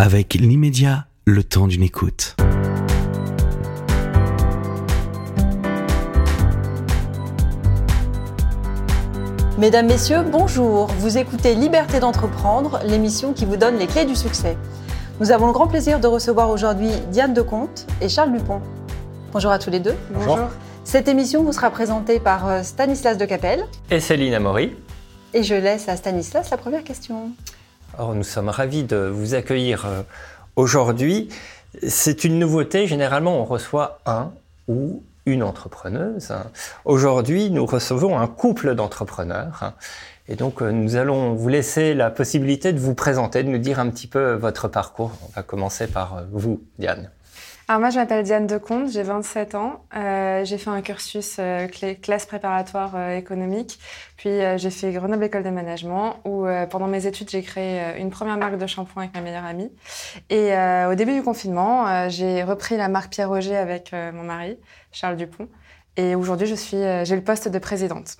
avec l'immédiat, le temps d'une écoute. Mesdames, Messieurs, bonjour. Vous écoutez Liberté d'entreprendre, l'émission qui vous donne les clés du succès. Nous avons le grand plaisir de recevoir aujourd'hui Diane Decomte et Charles Dupont. Bonjour à tous les deux. Bonjour. Cette émission vous sera présentée par euh, Stanislas de Capelle. Et Céline Amaury. Et je laisse à Stanislas la première question. Nous sommes ravis de vous accueillir euh, aujourd'hui. C'est une nouveauté. Généralement, on reçoit un ou une entrepreneuse. Aujourd'hui, nous recevons un couple d'entrepreneurs. Et donc, euh, nous allons vous laisser la possibilité de vous présenter, de nous dire un petit peu votre parcours. On va commencer par euh, vous, Diane. Alors moi, je m'appelle Diane Decomte, j'ai 27 ans. Euh, j'ai fait un cursus euh, classe préparatoire euh, économique, puis j'ai fait Grenoble École de Management, où pendant mes études, j'ai créé une première marque de shampoing avec ma meilleure amie. Et au début du confinement, j'ai repris la marque Pierre Roger avec mon mari, Charles Dupont. Et aujourd'hui, je suis, j'ai le poste de présidente.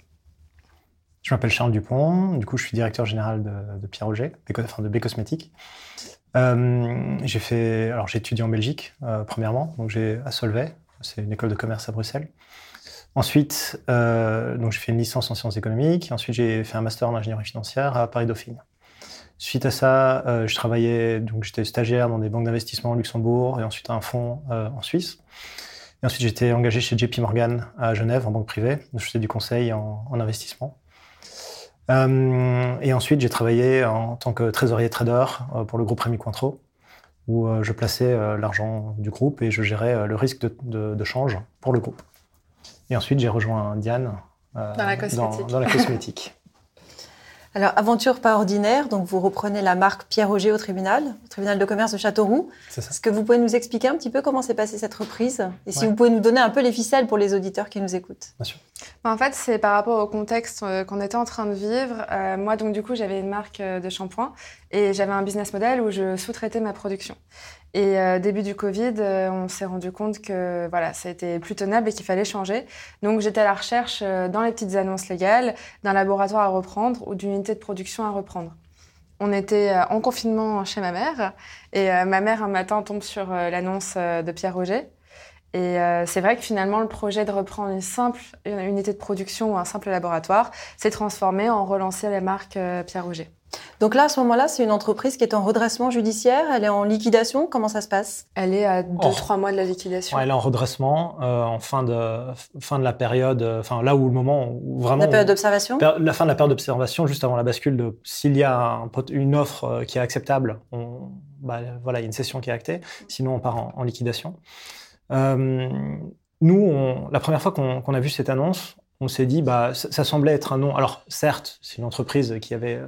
Je m'appelle Charles Dupont, du coup, je suis directeur général de, de Pierre Roger, enfin de B Cosmétiques. Euh, j'ai fait, alors j'ai étudié en Belgique euh, premièrement, donc j'ai à Solvay, c'est une école de commerce à Bruxelles. Ensuite, euh, donc j'ai fait une licence en sciences économiques. Ensuite, j'ai fait un master en ingénierie financière à Paris Dauphine. Suite à ça, euh, je travaillais, donc j'étais stagiaire dans des banques d'investissement au Luxembourg et ensuite à un fonds euh, en Suisse. Et ensuite, j'étais engagé chez JP Morgan à Genève en banque privée. Je faisais du conseil en, en investissement. Euh, et ensuite, j'ai travaillé en tant que trésorier trader euh, pour le groupe Rémi Cointreau, où euh, je plaçais l'argent du groupe et je gérais le risque de, de, de change pour le groupe. Et ensuite, j'ai rejoint Diane dans la cosmétique. Dans, dans la cosmétique. Alors, aventure pas ordinaire, donc vous reprenez la marque Pierre Roger au tribunal, au tribunal de commerce de Châteauroux. Est-ce que vous pouvez nous expliquer un petit peu comment s'est passée cette reprise Et si ouais. vous pouvez nous donner un peu les ficelles pour les auditeurs qui nous écoutent? Bien sûr. En fait, c'est par rapport au contexte euh, qu'on était en train de vivre. Euh, moi, donc, du coup, j'avais une marque euh, de shampoing et j'avais un business model où je sous-traitais ma production. Et euh, début du Covid, euh, on s'est rendu compte que voilà, ça été plus tenable et qu'il fallait changer. Donc j'étais à la recherche euh, dans les petites annonces légales d'un laboratoire à reprendre ou d'une unité de production à reprendre. On était euh, en confinement chez ma mère et euh, ma mère un matin tombe sur euh, l'annonce de Pierre Roger. Et c'est vrai que finalement, le projet de reprendre une simple unité de production ou un simple laboratoire s'est transformé en relancer la marque Pierre Roger. Donc là, à ce moment-là, c'est une entreprise qui est en redressement judiciaire, elle est en liquidation, comment ça se passe? Elle est à 2-3 oh. mois de la liquidation. Ouais, elle est en redressement, euh, en fin de, fin de la période, enfin là où le moment où vraiment... La période d'observation? La fin de la période d'observation, juste avant la bascule, de s'il y a un, une offre euh, qui est acceptable, on, bah, voilà, il y a une session qui est actée, sinon on part en, en liquidation. Euh, nous, on, la première fois qu'on qu a vu cette annonce, on s'est dit, bah, ça, ça, semblait être un nom. Alors, certes, c'est une entreprise qui avait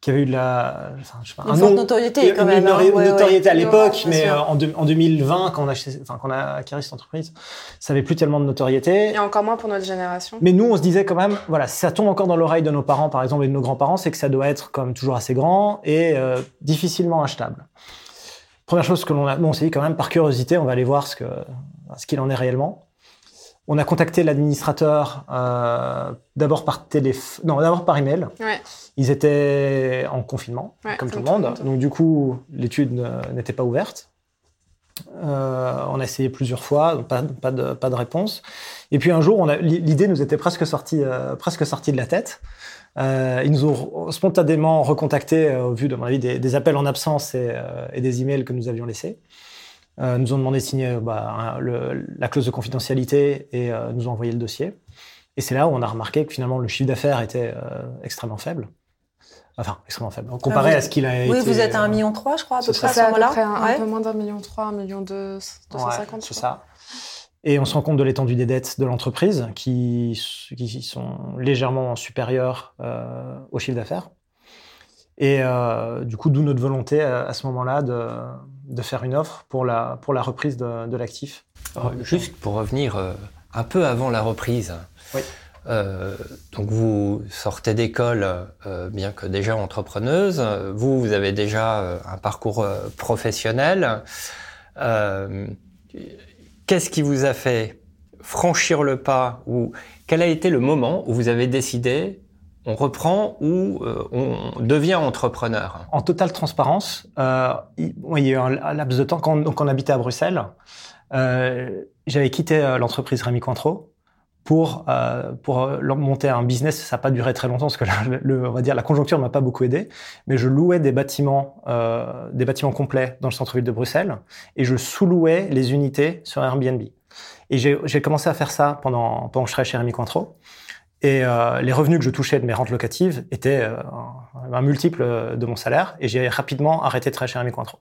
qui avait eu de la, enfin, je sais pas, une un nom, notoriété quand même. Une hein, notoriété ouais, à l'époque, mais euh, en, de, en, 2020, quand on a, enfin, quand on a acquis cette entreprise, ça avait plus tellement de notoriété. Et encore moins pour notre génération. Mais nous, on se disait quand même, voilà, si ça tombe encore dans l'oreille de nos parents, par exemple, et de nos grands-parents, c'est que ça doit être comme toujours assez grand et euh, difficilement achetable. Première chose que l'on a, bon, on s'est dit quand même par curiosité, on va aller voir ce que, ce qu'il en est réellement. On a contacté l'administrateur euh, d'abord par téléphone, non, d'abord par email. Ouais. Ils étaient en confinement, ouais, comme tout le monde. Donc du coup, l'étude n'était pas ouverte. Euh, on a essayé plusieurs fois, donc pas, pas, de, pas de réponse. Et puis un jour, l'idée nous était presque sortie, euh, presque sortie de la tête. Euh, ils nous ont spontanément recontacté euh, au vu de mon avis des, des appels en absence et, et, des emails que nous avions laissés. Euh, nous ont demandé de signer bah, le, la clause de confidentialité et euh, nous ont envoyé le dossier. Et c'est là où on a remarqué que finalement le chiffre d'affaires était euh, extrêmement faible. Enfin, extrêmement faible. Comparé ah, vous, à ce qu'il a oui, été. Oui, vous êtes à 1,3 million, je crois, à peu près à ce moment-là. Un, ouais. un peu moins d'un million 3, 1 million 2, 250. Ouais, c'est ça. Et on se rend compte de l'étendue des dettes de l'entreprise qui, qui sont légèrement supérieures euh, au chiffre d'affaires. Et euh, du coup, d'où notre volonté à, à ce moment-là de, de, faire une offre pour la, pour la reprise de, de l'actif. Juste pour revenir euh, un peu avant la reprise. Oui. Euh, donc vous sortez d'école, euh, bien que déjà entrepreneuse. Vous, vous avez déjà euh, un parcours euh, professionnel. Euh, qu'est-ce qui vous a fait franchir le pas ou quel a été le moment où vous avez décidé on reprend ou euh, on devient entrepreneur En totale transparence, euh, il, y a eu un, laps de temps quand, donc on habitait à Bruxelles. Euh, j'avais quitté euh, l'entreprise Rémi Cointreau pour euh, pour monter un business. Ça n'a pas duré très longtemps parce que le, on va dire la conjoncture ne m'a pas beaucoup aidé. Mais je louais des bâtiments des bâtiments complets dans le centre-ville de Bruxelles et je sous-louais les unités sur Airbnb. Et j'ai commencé à faire ça pendant pendant que je travaillais chez Rémi Cointreau. Et euh, les revenus que je touchais de mes rentes locatives étaient euh, un, multiple de mon salaire. Et j'ai rapidement arrêté de travailler chez Rémi Cointreau.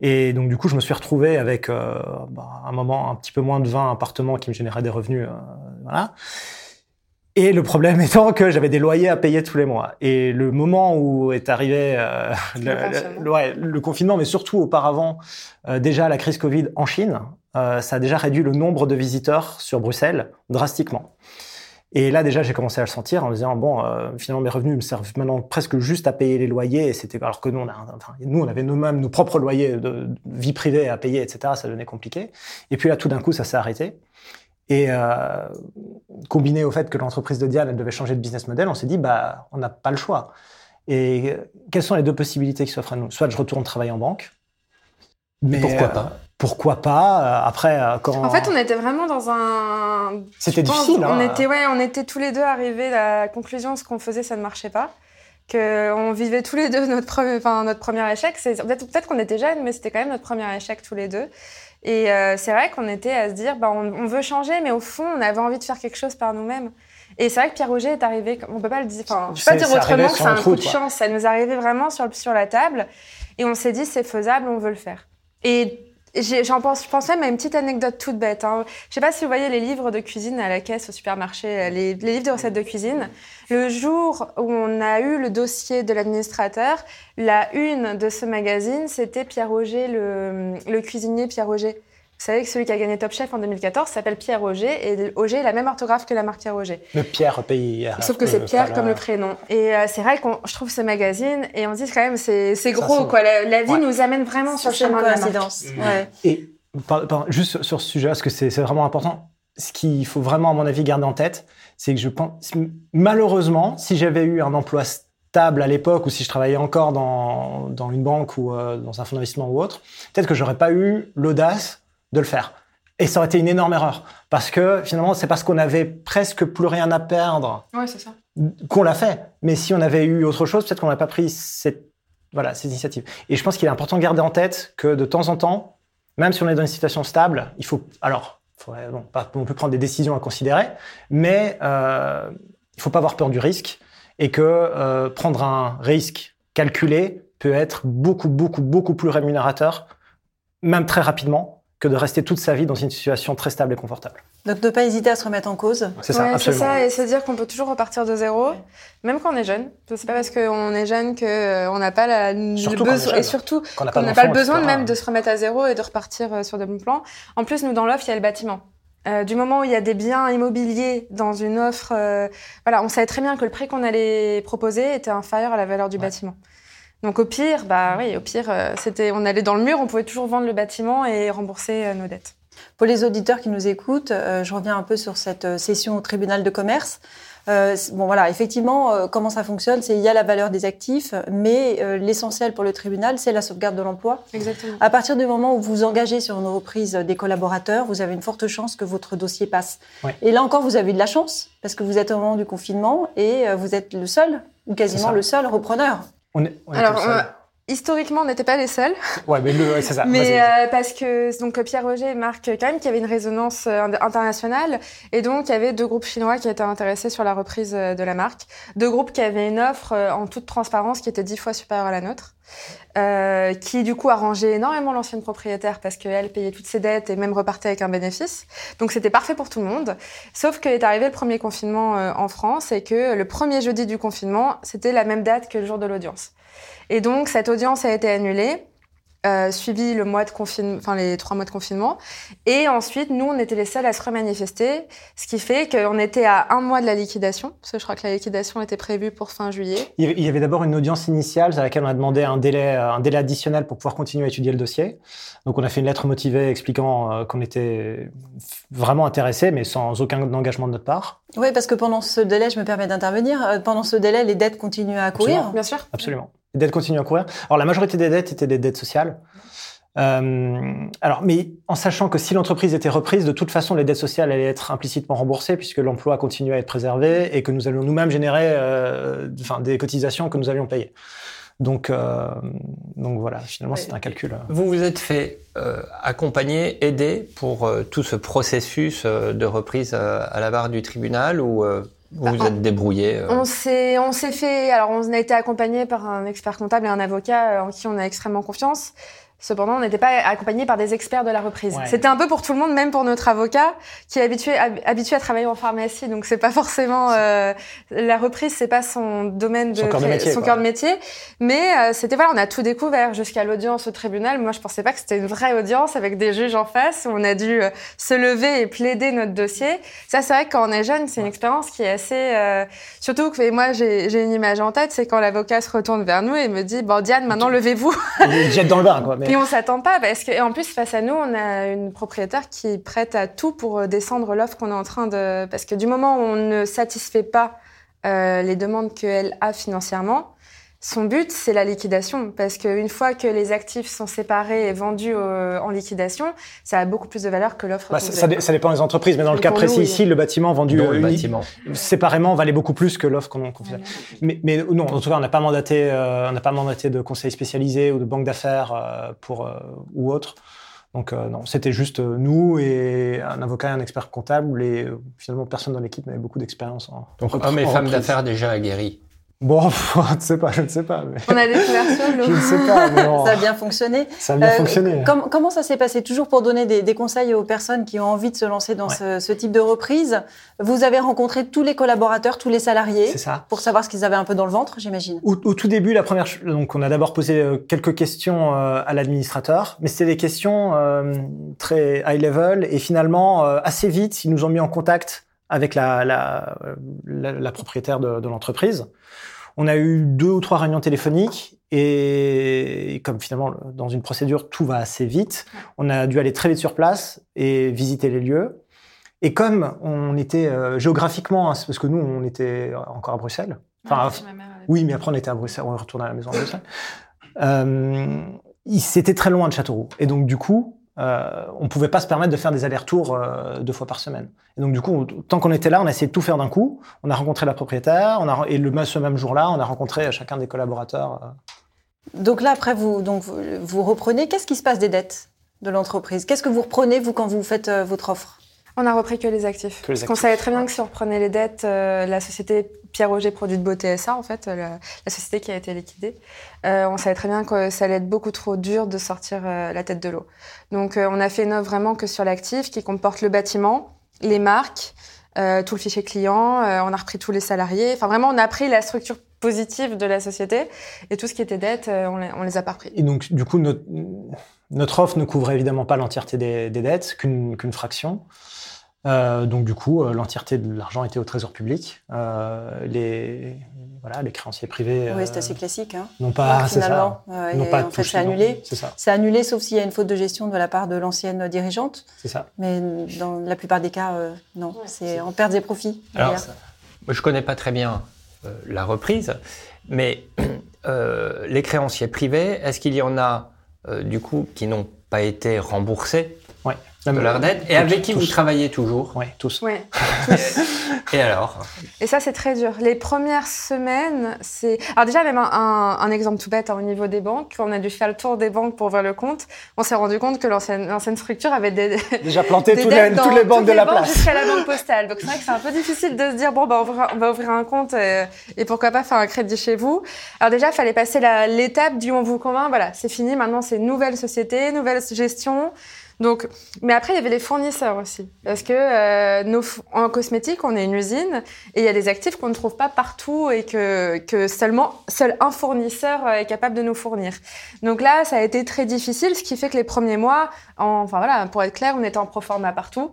Et donc, du coup, je me suis retrouvé avec euh, bah, un moment un petit peu moins de 20 appartements qui me généraient des revenus. Euh, voilà. Et le problème étant que j'avais des loyers à payer tous les mois. Et le moment où est arrivé euh, le, le, ouais, le, confinement, mais surtout auparavant, déjà la crise Covid en Chine, ça a déjà réduit le nombre de visiteurs sur Bruxelles drastiquement. Et là, déjà, j'ai commencé à le sentir en me disant, bon, euh, finalement, mes revenus me servent maintenant presque juste à payer les loyers. Et c'était, alors que nous, on, a, enfin, nous, on avait nous-mêmes nos propres loyers de, vie privée à payer, etc. Ça devenait compliqué. Et puis là, tout d'un coup, ça s'est arrêté. Et euh, combiné au fait que l'entreprise de Diane, elle devait changer de business model, on s'est dit, bah, on n'a pas le choix. Et quelles sont les deux possibilités qui s'offrent à nous? Soit je retourne travailler en banque. Mais pourquoi pas? Pourquoi pas euh, après euh, quand en fait on était vraiment dans un c'était difficile on hein. était ouais on était tous les deux arrivés à la conclusion ce qu'on faisait ça ne marchait pas. Que on vivait tous les deux notre premier enfin notre premier échec. C'est peut-être peut-être qu'on était jeunes mais c'était quand même notre premier échec tous les deux. Et euh, c'est vrai qu'on était à se dire bah on, veut changer mais au fond on avait envie de faire quelque chose par nous-mêmes. Et c'est vrai que Pierre Roger est arrivé on peut pas le dire enfin je peux pas dire autrement que c'est un coup de chance. Ça nous arrivait vraiment sur sur la table et on s'est dit c'est faisable on veut le faire et J'en pense, je pense même à une petite anecdote toute bête. Hein. Je sais pas si vous voyez les livres de cuisine à la caisse au supermarché, euh, les, les, livres de recettes de cuisine. Le jour où on a eu le dossier de l'administrateur, la une de ce magazine, c'était Pierre Roger, le, le cuisinier Pierre Roger. Vous savez que celui qui a gagné Top Chef en 2014 s'appelle Pierre Roger et Auger est la même orthographe que la marque Pierre Roger. Le Pierre pays. Sauf que c'est Pierre comme le prénom. Et euh, c'est vrai que je trouve ce magazine et on se dit quand même c'est c'est gros quoi. La, vie nous amène vraiment sur le chemin de l'incidence. Ouais. Et juste sur ce sujet parce que c'est vraiment important. Ce qu'il faut vraiment à mon avis garder en tête, c'est que je pense malheureusement si j'avais eu un emploi stable à l'époque ou si je travaillais encore dans, dans une banque ou euh, dans un fonds d'investissement ou autre, peut-être que j'aurais pas eu l'audace de le faire. Et ça aurait été une énorme erreur. Parce que finalement, c'est parce qu'on avait presque plus rien à perdre qu'on l'a fait. Mais si on avait eu autre chose, peut-être qu'on n'aurait pas pris cette, voilà, cette initiative. Et je pense qu'il est important de garder en tête que de temps en temps, même si on est dans une situation stable, il faut, alors, on peut prendre des décisions à considérer, mais euh, il faut pas avoir peur du risque et que euh, prendre un risque calculé peut être beaucoup, beaucoup, beaucoup plus rémunérateur, même très rapidement, que de rester toute sa vie dans une situation très stable et confortable. Donc ne pas hésiter à se remettre en cause. C'est ça, C'est ça, et se dire qu'on peut toujours repartir de zéro, même quand on est jeune. C'est pas parce qu'on est jeune qu'on euh, n'a pas la, le besoin, et surtout qu'on n'a pas, le besoin même de se remettre à zéro et de repartir euh, sur de bons plans. En plus, nous dans l'offre, il y a le bâtiment. Euh, du moment où il y a des biens immobiliers dans une offre, euh, voilà, on savait très bien que le prix qu'on allait proposer était inférieur à la valeur du bâtiment. Donc au pire, bah oui, au pire, euh, c'était, on allait dans le mur, on pouvait toujours vendre le bâtiment et rembourser euh, nos dettes. Pour les auditeurs qui nous écoutent, euh, je reviens un peu sur cette session au tribunal de commerce. bon voilà, effectivement, comment ça fonctionne C'est il y a la valeur des actifs, mais l'essentiel pour le tribunal, c'est la sauvegarde de l'emploi. Exactement. À partir du moment où vous engagez sur une reprise des collaborateurs, vous avez une forte chance que votre dossier passe. Et là encore, vous avez de la chance parce que vous êtes au moment du confinement et vous êtes le seul ou quasiment le seul repreneur. Alors, euh, historiquement, on n'était pas les seuls. Ouais, mais le, c'est ça. mais euh, parce que donc Pierre Roger marque quand même qu'il y avait une résonance euh, internationale, et donc il y avait deux groupes chinois qui étaient intéressés sur la reprise de la marque, deux groupes qui avaient une offre en toute transparence qui était dix fois supérieure à la nôtre. Euh, qui du coup arrangeait énormément l'ancienne propriétaire parce qu'elle payait toutes ses dettes et même repartait avec un bénéfice. Donc c'était parfait pour tout le monde. Sauf est arrivé le premier confinement euh, en France et que le premier jeudi du confinement, c'était la même date que le jour de l'audience. Et donc cette audience a été annulée. euh, suivi le mois de confinement, enfin les trois mois de confinement. Et ensuite, nous, on était les seuls à se remanifester, ce qui fait qu'on était à un mois de la liquidation, parce que je crois que la liquidation était prévue pour fin juillet. Il y avait d'abord une audience initiale à laquelle on a demandé un délai, euh, un délai additionnel pour pouvoir continuer à étudier le dossier. Donc, on a fait une lettre motivée expliquant euh, qu'on était vraiment intéressé, mais sans aucun engagement de notre part. Oui, parce que pendant ce délai, je me permets d'intervenir, pendant ce délai, les dettes continuent à courir. Bien sûr. Absolument. Dettes continuent à courir. Alors, la majorité des dettes étaient des dettes sociales. Euh, alors, mais en sachant que si l'entreprise était reprise, de toute façon, les dettes sociales allaient être implicitement remboursées puisque l'emploi continuait à être préservé et que nous allions nous-mêmes générer euh, enfin, des cotisations que nous allions payer. Donc, euh, donc voilà, finalement, c'est un calcul. Vous vous êtes fait accompagner, aider pour tout ce processus de reprise à la barre du tribunal ou vous vous bah, êtes débrouillé On s'est, on s'est fait. Alors, on a été accompagné par un expert comptable et un avocat en qui on a extrêmement confiance. Cependant, on n'était pas accompagné par des experts de la reprise. C'était un peu pour tout le monde, même pour notre avocat, qui est habitué, habitué à travailler en pharmacie. Donc, c'est pas forcément euh, la reprise, c'est pas son domaine de son cœur de métier. Son cœur de métier. Mais euh, c'était voilà, on a tout découvert jusqu'à l'audience au tribunal. Moi, je pensais pas que c'était une vraie audience avec des juges en face où on a dû euh, se lever et plaider notre dossier. Ça, c'est vrai que quand on est jeune, c'est une expérience qui est assez. Euh, surtout que moi, j'ai une image en tête, c'est quand l'avocat se retourne vers nous et me dit "Bon, Diane, maintenant levez-vous." Il jette dans le bain, quoi. Et on s'attend pas parce que, en plus, face à nous, on a une propriétaire qui prête à tout pour euh, descendre l'offre qu'on est en train de. Parce que du moment où on ne satisfait pas euh, les demandes qu'elle a financièrement, son but, c'est la liquidation, parce qu'une fois que les actifs sont séparés et vendus en liquidation, ça a beaucoup plus de valeur que l'offre. Bah, ça, ça, dépend des entreprises, mais dans le cas précis ici, le bâtiment vendu le euh, bâtiment. séparément valait beaucoup plus que l'offre qu'on fait. Mais, mais, non, en tout cas, on n'a pas mandaté, euh, on n'a pas mandaté de conseils spécialisés ou de banque d'affaires euh, pour ou autre. Donc non, c'était juste nous et un avocat et un expert comptable. Et finalement, personne dans l'équipe n'avait beaucoup d'expérience. En, Donc hommes et femmes d'affaires déjà aguerris. Bon, je ne sais pas, je ne sais pas. On a découvert ça, Je ne sais pas. Ça a bien fonctionné. Ça a bien euh, fonctionné. comment ça s'est passé? Toujours pour donner des, des, conseils aux personnes qui ont envie de se lancer dans ce, ce, type de reprise. Vous avez rencontré tous les collaborateurs, tous les salariés. Ça. Pour savoir ce qu'ils avaient un peu dans le ventre, j'imagine. Au, au, tout début, la première, donc on a d'abord posé euh, quelques questions euh, à l'administrateur, mais c'était des questions euh, très high level et finalement assez vite, ils nous ont mis en contact avec la, la, la, la propriétaire de, de l'entreprise. On a eu deux ou trois réunions téléphoniques et comme finalement dans une procédure tout va assez vite, on a dû aller très vite sur place et visiter les lieux. Et comme on était euh, géographiquement, hein, parce que nous on était encore à Bruxelles. Enfin, oui, mais après on était à Bruxelles, on est retourné à la maison à Bruxelles. Euh, c'était très loin de Châteauroux. Et donc du coup, euh, on pouvait pas se permettre de faire des allers-retours euh, deux fois par semaine. Et donc du coup, tant qu'on était là, on a essayé de tout faire d'un coup. On a rencontré la propriétaire, on a, et le ce même jour-là, on a rencontré chacun des collaborateurs. Euh. Donc là, après, vous, donc, vous reprenez. Qu'est-ce qui se passe des dettes de l'entreprise? Qu'est-ce que vous reprenez, vous, quand vous faites euh, votre offre? On a repris que les actifs. Que les Parce qu'on savait très bien que si on reprenait les dettes, euh, la société Pierre Roger Produits de Beauté SA, en fait, la, la société qui a été liquidée, euh, on savait très bien que ça allait être beaucoup trop dur de sortir euh, la tête de l'eau. Donc euh, on a fait une offre vraiment que sur l'actif qui comporte le bâtiment, les marques, euh, tout le fichier client, on a repris tous les salariés. Enfin vraiment, on a pris la structure positive de la société et tout ce qui était dette, on les, on les a pas repris. Et donc du coup, notre, notre offre ne couvrait évidemment pas l'entièreté des, des dettes, qu'une qu'une fraction. Euh, donc du coup, euh, l'entièreté de l'argent était au trésor public. Euh, les, voilà, les créanciers privés. Oui, c'est assez classique. Hein. Non pas, c'est ça. non pas en fait, c'est annulé. C'est ça. C'est annulé, sauf s'il y a une faute de gestion de la part de l'ancienne dirigeante. C'est ça. Mais dans la plupart des cas, non. c'est en perte des profits. Alors, moi, je connais pas très bien la reprise, mais les créanciers privés, est-ce qu'il y en a du coup qui n'ont pas été remboursés? Ouais de leur dette. Et avec qui vous travaillez toujours Oui, tous. Oui, Et alors Et ça, c'est très dur. Les premières semaines, c'est... Alors déjà, même un, un, exemple tout bête hein, au niveau des banques, on a dû faire le tour des banques pour voir le compte. On s'est rendu compte que l'ancienne, structure avait des, déjà planté toutes, les, toutes les banques de la place. Jusqu'à la banque postale. Donc c'est vrai que c'est un peu difficile de se dire, bon, bah, on, va, on va ouvrir un compte et, et, pourquoi pas faire un crédit chez vous. Alors déjà, il fallait passer l'étape du on vous convainc, voilà, c'est fini, maintenant c'est nouvelle société, nouvelle gestion Donc, mais après, il y avait les fournisseurs aussi. Parce que euh, nos, en cosmétique, on est une usine et il y a des actifs qu'on ne trouve pas partout et que, que seulement seul un fournisseur est capable de nous fournir. Donc là, ça a été très difficile, ce qui fait que les premiers mois, en, enfin voilà, pour être clair, on était en pro forma partout.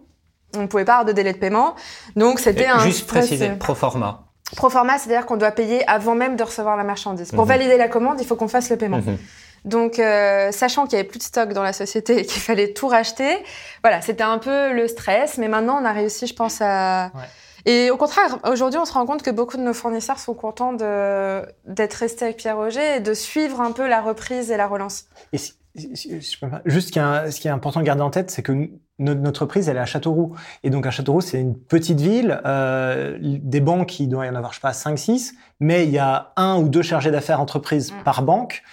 On ne pouvait pas avoir de délai de paiement. Donc c'était un. Juste préciser, pro forma. Pro forma, c'est-à-dire qu'on doit payer avant même de recevoir la marchandise. Pour mhm. valider la commande, il faut qu'on fasse le paiement. Mhm. Donc, euh, sachant qu'il y avait plus de stock dans la société et qu'il fallait tout racheter, voilà, c'était un peu le stress. Mais maintenant, on a réussi, je pense, à. Et au contraire, aujourd'hui, on se rend compte que beaucoup de nos fournisseurs sont contents d'être restés avec Pierre Roger et de suivre un peu la reprise et la relance. Et Juste, ce qui, est, important de garder en tête, c'est que notre, entreprise, elle est à Châteauroux. Et donc, à Châteauroux, c'est une petite ville, euh, des banques, il doit y en avoir, je sais pas, 5, 6, mais il y a un ou deux chargés d'affaires entreprises mm. par banque.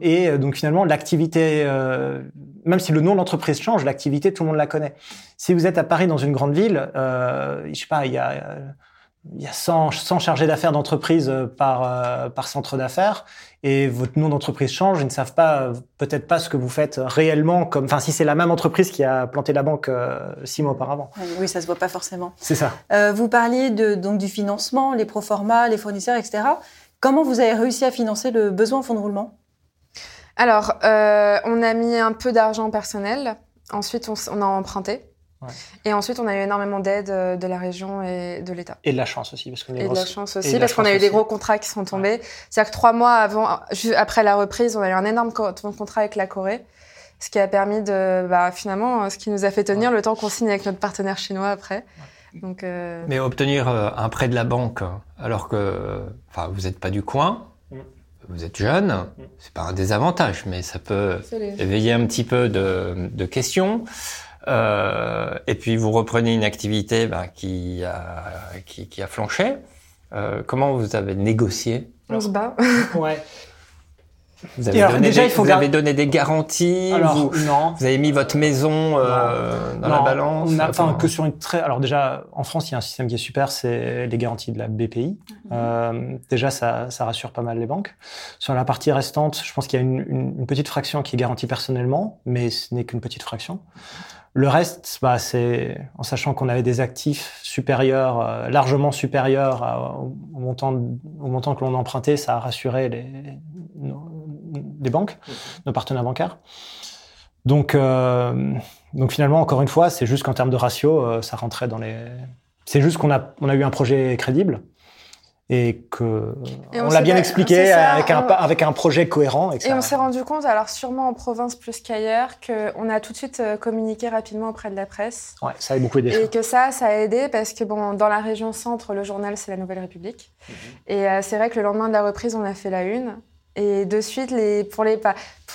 Et euh, donc, finalement, l'activité, euh, même si le nom de l'entreprise change, l'activité, tout le monde la connaît. Si vous êtes à Paris, dans une grande ville, euh, je sais pas, il y a il y a 100, 100 chargés d'affaires d'entreprise euh, par, euh, par centre d'affaires et votre nom d'entreprise change, ils ne savent pas, peut-être pas ce que vous faites réellement, comme, enfin, si c'est la même entreprise qui a planté la banque euh, six mois auparavant. Oui, ça se voit pas forcément. C'est ça. vous parliez de, donc du financement, les proformas, les fournisseurs, etc. Comment vous avez réussi à financer le besoin en fonds de roulement? Alors, on a mis un peu d'argent personnel. Ensuite, on, on a emprunté. Et ensuite, on a eu énormément d'aide euh, de la région et de l'État. Et de la chance aussi, parce qu'on Et de la chance aussi, parce qu'on a eu des gros contrats qui sont tombés. C'est-à-dire que trois mois avant, après la reprise, on a eu un énorme contrat avec la Corée, ce qui a permis de, bah, finalement, ce qui nous a fait tenir le temps qu'on signe avec notre partenaire chinois après. Donc, euh... Mais obtenir euh, un prêt de la banque, alors que, enfin, vous n'êtes pas du coin, mm. vous êtes jeune, mm. c'est pas un désavantage, mais ça peut éveiller un petit peu de, de questions. Euh, et puis vous reprenez une activité bah, qui, a, qui, qui, a flanché. Euh, comment vous avez négocié On se bat. ouais. Vous avez, donné, déjà, des, il faut vous avez donné des garanties alors, vous, non. vous avez mis votre maison euh, dans la balance enfin, que sur une très... Alors déjà, en France, il y a un système qui est super, c'est les garanties de la BPI. Mhm. Euh, déjà, ça, ça, rassure pas mal les banques. Sur la partie restante, je pense qu'il y a une, une, une, petite fraction qui est garantie personnellement, mais ce n'est qu'une petite fraction. Le reste, bah, c'est en sachant qu'on avait des actifs supérieurs, euh, largement supérieurs au, montant, au montant que l'on empruntait, ça a rassuré les, les banques, mmh. nos partenaires bancaires. Donc, euh, donc finalement, encore une fois, c'est juste qu'en termes de ratio, euh, ça rentrait dans les. C'est juste qu'on a, on a eu un projet crédible et que on, l'a bien expliqué avec, un, avec un projet cohérent. Et, on s'est rendu compte, alors sûrement en province plus qu'ailleurs, qu'on a tout de suite euh, communiqué rapidement auprès de la presse. Ouais, ça a beaucoup aidé. Et que ça, ça a aidé parce que bon, dans la région centre, le journal c'est la Nouvelle République. Mhm. Et euh, c'est vrai que le lendemain de la reprise, on a fait la une. Et de suite, les, pour, les,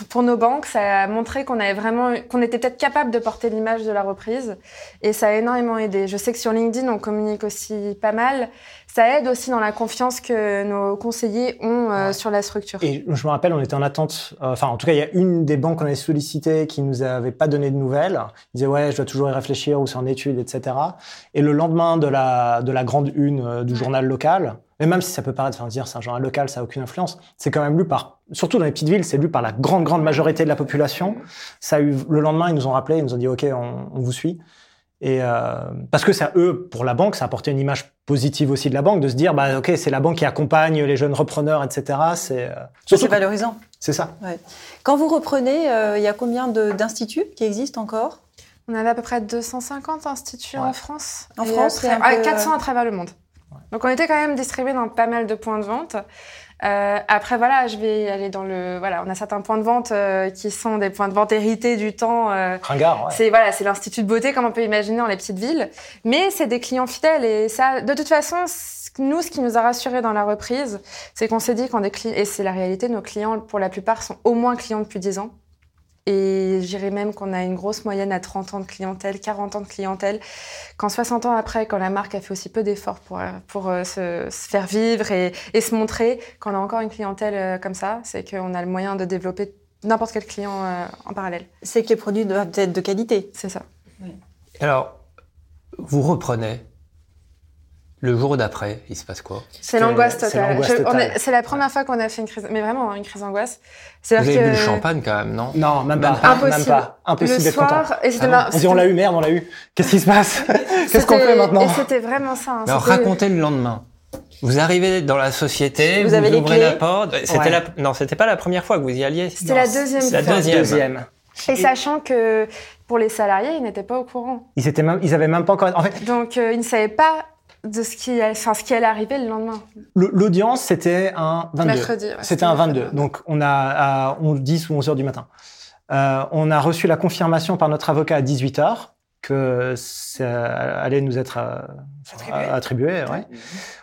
pour nos banques, ça a montré qu'on avait vraiment, qu'on était peut-être capable de porter l'image de la reprise. Et ça a énormément aidé. Je sais que sur LinkedIn, on communique aussi pas mal. Ça aide aussi dans la confiance que nos conseillers ont euh, sur la structure. Et je me rappelle, on était en attente. Euh, enfin, en tout cas, il y a une des banques qu'on avait sollicité qui nous avait pas donné de nouvelles. Ils disaient ouais, je dois toujours y réfléchir ou c'est en étude, etc. Et le lendemain de la de la grande une euh, du journal local, et même si ça peut paraître, enfin, dire c'est un journal local, ça a aucune influence, c'est quand même lu par, surtout dans les petites villes, c'est lu par la grande, grande majorité de la population. Ça a eu, le lendemain, ils nous ont rappelé, ils nous ont dit, OK, on, on vous suit. Et euh, parce que ça, eux, pour la banque, ça a apporté une image positive aussi de la banque, de se dire, bah, OK, c'est la banque qui accompagne les jeunes repreneurs, etc. C'est euh, valorisant. C'est ça. Ouais. Quand vous reprenez, euh, il y a combien d'instituts qui existent encore? On avait à peu près 250 instituts en France. En France, après, 400 à travers le monde. Donc on était quand même distribué dans pas mal de points de vente. Euh, après voilà, je vais aller dans le voilà, on a certains points de vente euh, qui sont des points de vente hérités du temps. Euh, ouais. C'est voilà, c'est l'institut de beauté comme on peut imaginer dans les petites villes, mais c'est des clients fidèles et ça, de toute façon, nous, ce qui nous a rassuré dans la reprise, c'est qu'on s'est dit quand des clients et c'est la réalité, nos clients pour la plupart sont au moins clients depuis 10 ans. Et je dirais même qu'on a une grosse moyenne à 30 ans de clientèle, 40 ans de clientèle. Quand 60 ans après, quand la marque a fait aussi peu d'efforts pour, euh, pour euh, se, se, faire vivre et, et, se montrer, qu'on a encore une clientèle euh, comme ça, c'est qu'on a le moyen de développer n'importe quel client en parallèle. C'est que les produits doivent être de qualité. C'est ça. Oui. Alors, vous reprenez Le jour d'après, il se passe quoi? C'est l'angoisse totale. C'est la première fois qu'on a fait une crise, mais vraiment une crise d'angoisse. Vous avez que... bu le champagne quand même, non? Non, même pas. Impossible. Même pas. Impossible le soir, et ah on dit on l'a eu, merde, on l'a eu. Qu'est-ce qui se passe? Qu'est-ce qu'on fait maintenant? Et c'était vraiment ça. Hein, Alors racontez le lendemain. Vous arrivez dans la société, vous, avez ouvrez la porte. C'était la... non, c'était pas la première fois que vous y alliez. C'était la deuxième fois. La deuxième. Et sachant que pour les salariés, ils n'étaient pas au courant. Ils étaient même, ils avaient même pas encore. En fait, donc euh, ils ne savaient pas de ce qui, enfin, ce qui allait arriver le lendemain. L'audience, c'était un 22. Mercredi. c'était un 22. Donc, on a à 10 ou 11 heures du matin. Euh, on a reçu la confirmation par notre avocat à 18 heures que ça allait nous être euh, attribué. ouais.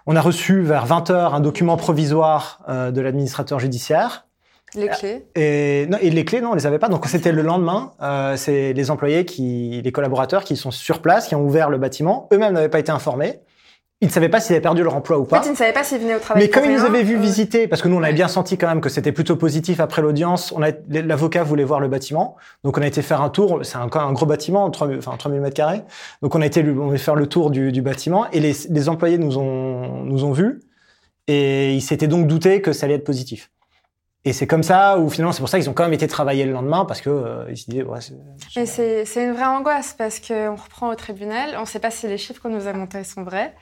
On a reçu vers 20 heures un document provisoire euh, de l'administrateur judiciaire. Les clés et, non, et les clés, non, on les avait pas. Donc c'était le lendemain. Euh, c'est les employés, qui, les collaborateurs qui sont sur place, qui ont ouvert le bâtiment. Eux-mêmes n'avaient pas été informés. Ils ne savaient pas s'ils avaient perdu leur emploi ou pas. En fait, ils ne savaient pas s'ils venaient au travail. Mais comme ils nous avaient vu visiter, parce que nous on avait bien senti quand même que c'était plutôt positif après l'audience, on a, l'avocat voulait voir le bâtiment, donc on a été faire un tour. C'est un, un gros bâtiment, 3000, enfin 3000 mètres carrés. Donc on a été, on a faire le tour du, du bâtiment et les, les, employés nous ont nous ont vus et ils s'étaient donc doutés que ça allait être positif. Et c'est comme ça, ou finalement, c'est pour ça qu'ils ont quand même été travailler le lendemain, parce que euh, ils se disaient, ouais, Mais c'est une vraie angoisse, parce qu'on reprend au tribunal, on ne sait pas si les chiffres qu'on nous a montrés sont vrais.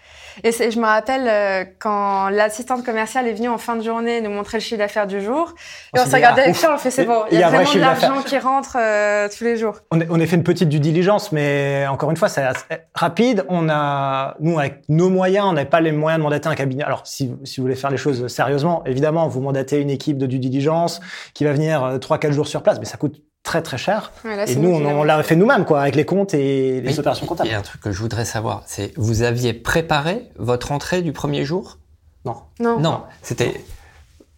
Et je me rappelle euh, quand l'assistante commerciale est venue en fin de journée nous montrer le chiffre d'affaires du jour, et on, s'est regardé avec ça, on fait, c'est bon, il y, a, vraiment de l'argent qui rentre euh, tous les jours. On, on a fait une petite due diligence, mais encore une fois, c'est rapide. On a, nous, avec nos moyens, on n'avait pas les moyens de mandater un cabinet. Alors, si, si vous voulez faire les choses sérieusement, évidemment, vous mandatez une équipe de due diligence qui va venir 3-4 euh, jours sur place, mais ça coûte très très cher. et nous, on, l'a fait nous-mêmes, quoi, avec les comptes et les opérations comptables. Il y a un truc que je voudrais savoir, c'est vous aviez préparé votre entrée du premier jour? Non. Non. Non, c'était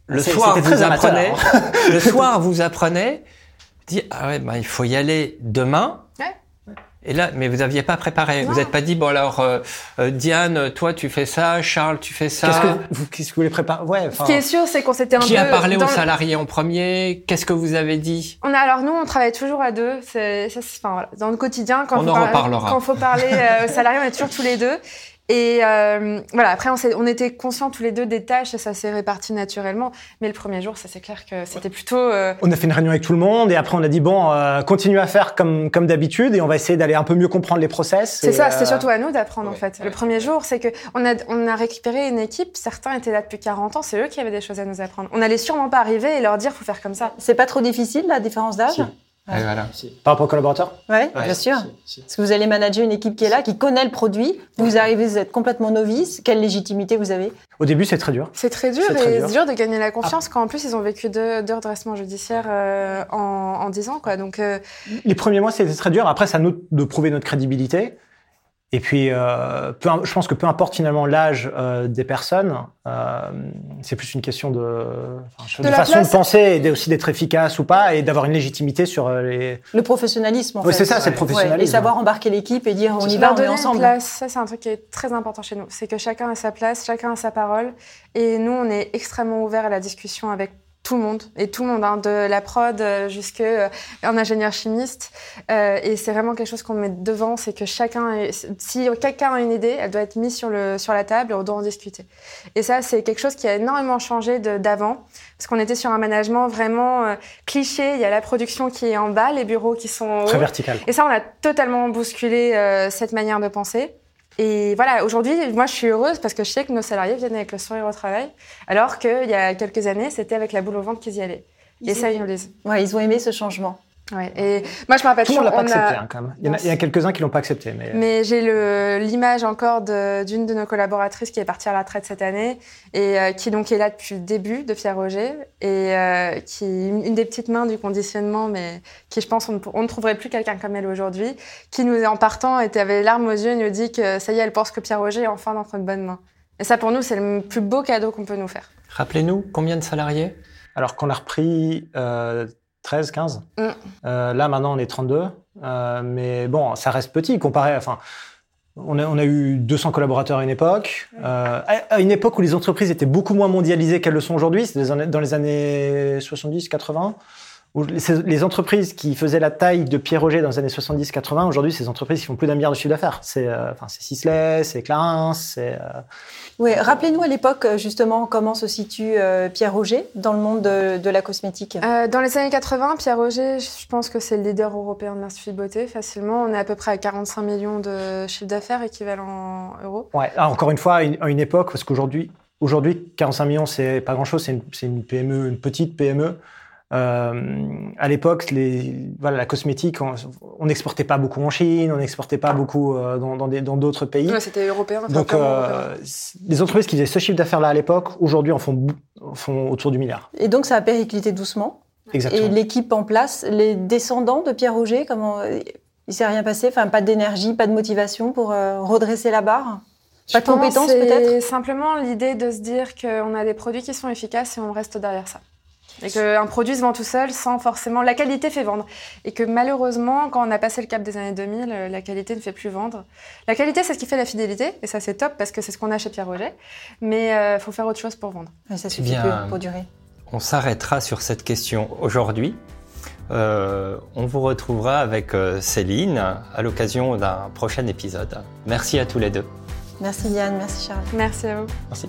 le soir vous apprenez, le soir vous apprenez, dit ah ouais, bah, il faut y aller demain. Et là, mais vous n'aviez pas préparé. Vous n'êtes pas dit bon alors euh, euh, Diane, toi tu fais ça, Charles tu fais ça. Qu'est-ce que vous, qu'est-ce que vous voulez préparer? Ouais. Ce qui est sûr, c'est qu'on s'était un qui peu. Qui a parlé aux salariés en premier? Qu'est-ce que vous avez dit? On a alors nous, on travaille toujours à deux. C'est, ça, enfin, voilà. dans le quotidien quand on faut en parler, reparlera. Quand faut parler euh, aux salariés, on est toujours tous les deux. Et euh, voilà, après, on, on, était conscients tous les deux des tâches et ça s'est réparti naturellement. Mais le premier jour, ça c'est clair que c'était plutôt. Euh... On a fait une réunion avec tout le monde et après on a dit bon, euh, continue à faire comme comme d'habitude et on va essayer d'aller un peu mieux comprendre les process. C'est ça, c'était euh, surtout à nous d'apprendre en fait. Le premier jour, c'est que on a on a récupéré une équipe. Certains étaient là depuis 40 ans, c'est eux qui avaient des choses à nous apprendre. On allait sûrement pas arriver et leur dire faut faire comme ça. C'est pas trop difficile la différence d'âge? Voilà. Par rapport aux collaborateurs Oui, bien sûr. Parce que vous allez manager une équipe qui est là, qui connaît le produit. Vous arrivez, vous êtes complètement novice. Quelle légitimité vous avez? Au début, c'est très dur. C'est très dur et c'est dur de gagner la confiance ah. quand en plus ils ont vécu deux, deux redressements judiciaires euh, en, en 10 ans. Quoi. Donc, euh... Les premiers mois, c'était très dur. Après, c'est à nous de prouver notre crédibilité. Et puis, euh, peu, je pense que peu importe finalement l'âge euh, des personnes, euh, c'est plus une question de, de, de façon de penser et aussi d'être efficace ou pas et d'avoir une légitimité sur les. Le professionnalisme. En ouais, c'est ça, c'est le professionnalisme. Ouais, et savoir embarquer l'équipe et dire on y va, on est ensemble. Place. Ça, c'est un truc qui est très important chez nous. C'est que chacun a sa place, chacun a sa parole, et nous, on est extrêmement ouvert à la discussion avec tout le monde et tout le monde, hein, de la prod euh, jusqu'à euh, un ingénieur chimiste. Euh, et c'est vraiment quelque chose qu'on met devant, c'est que chacun, si quelqu'un a une idée, elle doit être mise sur le sur la table et on doit en discuter. Et ça, c'est quelque chose qui a énormément changé d'avant, parce qu'on était sur un management vraiment euh, cliché. Il y a la production qui est en bas, les bureaux qui sont en haut. Très vertical. Et ça, on a totalement bousculé cette manière de penser. Et voilà, aujourd'hui, moi, je suis heureuse parce que je sais que nos salariés viennent avec le sourire au travail, alors qu'il y a quelques années, c'était avec la boule au ventre qu'ils y allaient. et ça, ils nous disent. Ouais, ils ont aimé ce changement. Ouais. Et moi, je me rappelle. Tout le monde l'a pas accepté, hein, quand même. Il y, a, il y a quelques-uns qui l'ont pas accepté, mais. Mais j'ai l'image encore d'une de, nos collaboratrices qui est partie à la retraite cette année et euh, qui donc est là depuis le début de Pierre Roger et euh, qui une des petites mains du conditionnement, mais qui, je pense, on ne, on ne trouverait plus quelqu'un comme elle aujourd'hui, qui nous, en partant, était avait les larmes aux yeux, et nous dit que ça y est, elle pense que Pierre Roger est enfin dans de bonnes mains. Et ça, pour nous, c'est le plus beau cadeau qu'on peut nous faire. Rappelez-nous combien de salariés? Alors qu'on a repris. Euh, 13, 15. Mm. Euh, là, maintenant, on est 32. Euh, mais bon, ça reste petit comparé. Enfin, on a, on a eu 200 collaborateurs à une époque. Euh, à, une époque où les entreprises étaient beaucoup moins mondialisées qu'elles le sont aujourd'hui. C'est dans les années 70, 80. Les entreprises qui faisaient la taille de Pierre Roger dans les années 70-80, aujourd'hui, c'est des entreprises qui font plus d'un milliard de chiffre d'affaires. C'est euh, enfin, Sisley, c'est Clarins, c'est. Euh, oui, rappelez-nous à l'époque, justement, comment se situe euh, Pierre Roger dans le monde de, la cosmétique Dans les années 80, Pierre Roger, je pense que c'est le leader européen de l'Institut de beauté, facilement. On est à peu près à 45 millions de chiffre d'affaires équivalent euros. Ouais, ah, encore une fois, à une, époque, parce qu'aujourd'hui, aujourd'hui, 45 millions, c'est pas grand-chose, c'est une, une, PME, une petite PME. Euh, à l'époque, les, voilà, la cosmétique, on n'exportait pas beaucoup en Chine, on n'exportait pas beaucoup euh, dans d'autres pays. c'était européen. Donc, euh, les entreprises qui faisaient ce chiffre d'affaires-là à l'époque, aujourd'hui, en font, font autour du milliard. Et donc, ça a périclité doucement. Exactement. Et l'équipe en place, les descendants de Pierre Roger, comment il s'est rien passé? Enfin, pas d'énergie, pas de motivation pour redresser la barre? Pas de compétences peut-être? Simplement l'idée de se dire qu'on a des produits qui sont efficaces et on reste derrière ça. Et qu'un produit se vend tout seul sans forcément. La qualité fait vendre. Et que malheureusement, quand on a passé le cap des années 2000, euh, la qualité ne fait plus vendre. La qualité, c'est ce qui fait la fidélité. Et ça, c'est top parce que c'est ce qu'on a chez Pierre Roger. Mais il euh, faut faire autre chose pour vendre. Et ça suffit plus pour durer. On s'arrêtera sur cette question aujourd'hui. Euh, on vous retrouvera avec Céline à l'occasion d'un prochain épisode. Merci à tous les deux. Merci Yann, merci Charles. Merci à vous. Merci.